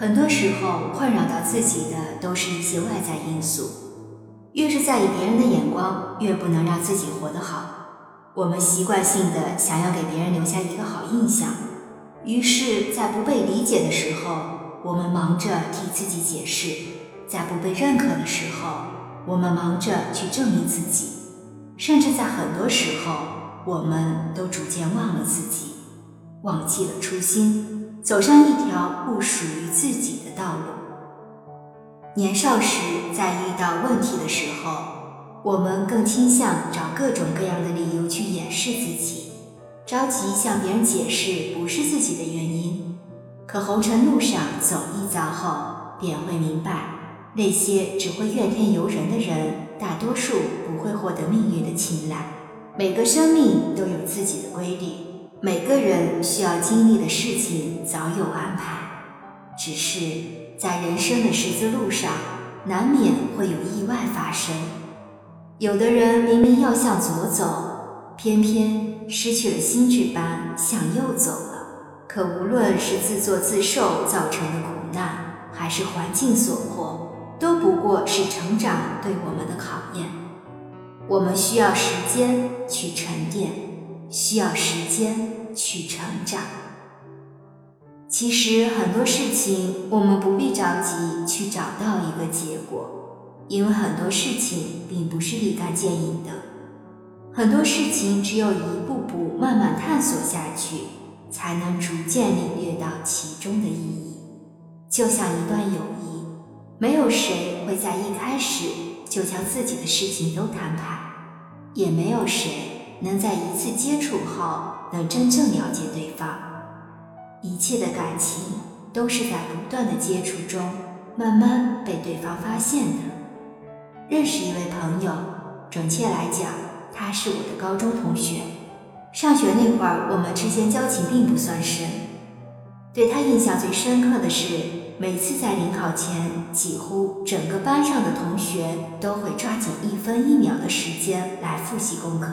很多时候，困扰到自己的都是一些外在因素。越是在意别人的眼光，越不能让自己活得好。我们习惯性的想要给别人留下一个好印象，于是，在不被理解的时候，我们忙着替自己解释；在不被认可的时候，我们忙着去证明自己。甚至在很多时候，我们都逐渐忘了自己，忘记了初心。走上一条不属于自己的道路。年少时，在遇到问题的时候，我们更倾向找各种各样的理由去掩饰自己，着急向别人解释不是自己的原因。可红尘路上走一遭后，便会明白，那些只会怨天尤人的人，大多数不会获得命运的青睐。每个生命都有自己的规律。每个人需要经历的事情早有安排，只是在人生的十字路上，难免会有意外发生。有的人明明要向左走，偏偏失去了心智般向右走了。可无论是自作自受造成的苦难，还是环境所迫，都不过是成长对我们的考验。我们需要时间去沉淀。需要时间去成长。其实很多事情，我们不必着急去找到一个结果，因为很多事情并不是立竿见影的。很多事情只有一步步慢慢探索下去，才能逐渐领略到其中的意义。就像一段友谊，没有谁会在一开始就将自己的事情都摊牌，也没有谁。能在一次接触后，能真正了解对方。一切的感情都是在不断的接触中，慢慢被对方发现的。认识一位朋友，准确来讲，他是我的高中同学。上学那会儿，我们之间交情并不算深。对他印象最深刻的是，每次在临考前，几乎整个班上的同学都会抓紧一分一秒的时间来复习功课。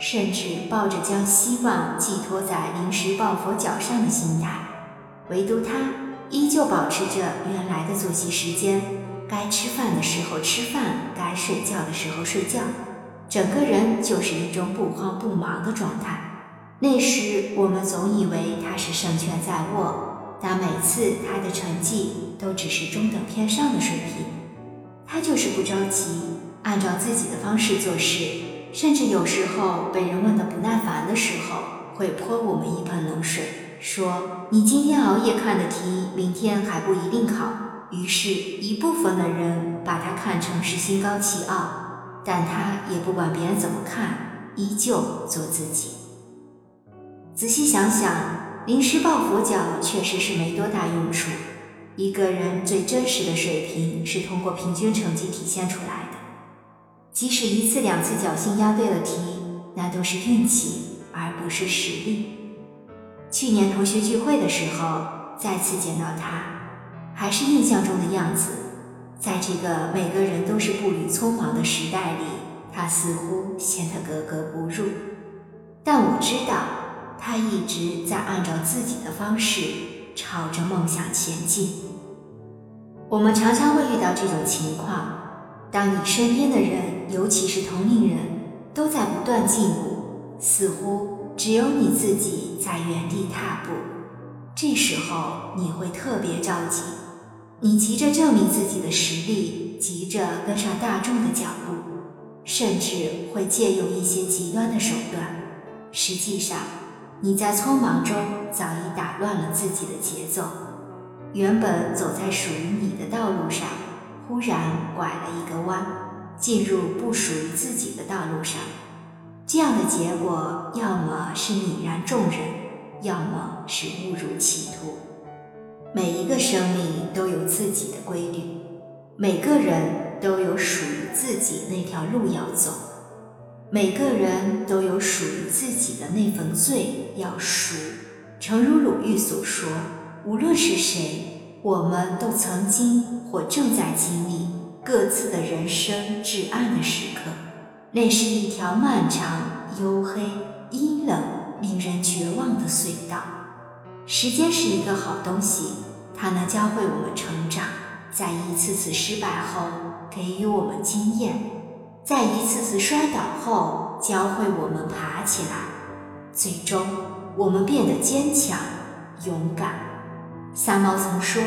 甚至抱着将希望寄托在临时抱佛脚上的心态，唯独他依旧保持着原来的作息时间，该吃饭的时候吃饭，该睡觉的时候睡觉，整个人就是一种不慌不忙的状态。那时我们总以为他是胜券在握，但每次他的成绩都只是中等偏上的水平，他就是不着急，按照自己的方式做事。甚至有时候被人问得不耐烦的时候，会泼我们一盆冷水，说：“你今天熬夜看的题，明天还不一定考。”于是，一部分的人把他看成是心高气傲，但他也不管别人怎么看，依旧做自己。仔细想想，临时抱佛脚确实是没多大用处。一个人最真实的水平是通过平均成绩体现出来的。即使一次两次侥幸押对了题，那都是运气，而不是实力。去年同学聚会的时候，再次见到他，还是印象中的样子。在这个每个人都是步履匆忙的时代里，他似乎显得格格不入。但我知道，他一直在按照自己的方式朝着梦想前进。我们常常会遇到这种情况。当你身边的人，尤其是同龄人，都在不断进步，似乎只有你自己在原地踏步，这时候你会特别着急，你急着证明自己的实力，急着跟上大众的脚步，甚至会借用一些极端的手段。实际上，你在匆忙中早已打乱了自己的节奏，原本走在属于你的道路上。忽然拐了一个弯，进入不属于自己的道路上，这样的结果，要么是泯然众人，要么是误入歧途。每一个生命都有自己的规律，每个人都有属于自己那条路要走，每个人都有属于自己的那份罪要赎。诚如鲁豫所说，无论是谁。我们都曾经或正在经历各自的人生至暗的时刻，那是一条漫长、黝黑、阴冷、令人绝望的隧道。时间是一个好东西，它能教会我们成长，在一次次失败后给予我们经验，在一次次摔倒后教会我们爬起来，最终我们变得坚强、勇敢。三毛曾说：“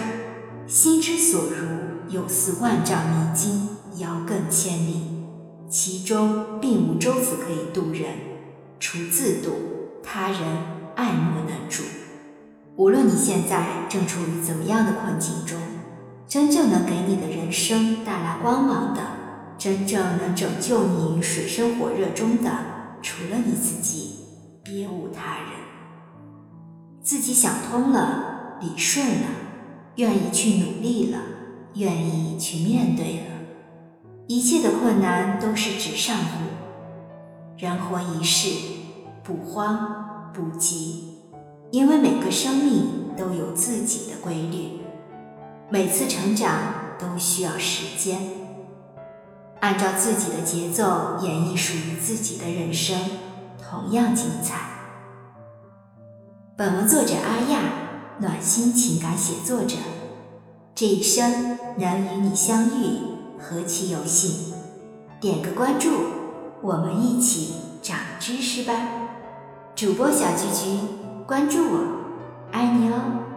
心之所如，有似万丈迷津，遥亘千里，其中并无舟子可以渡人，除自渡，他人爱莫能助。”无论你现在正处于怎么样的困境中，真正能给你的人生带来光芒的，真正能拯救你于水深火热中的，除了你自己，别无他人。自己想通了，理顺了，愿意去努力了，愿意去面对了，一切的困难都是纸上物。人活一世，不慌不急。因为每个生命都有自己的规律，每次成长都需要时间。按照自己的节奏演绎属于自己的人生，同样精彩。本文作者阿亚，暖心情感写作者。这一生能与你相遇，何其有幸！点个关注，我们一起长知识吧。主播小菊菊。关注我，爱你哦。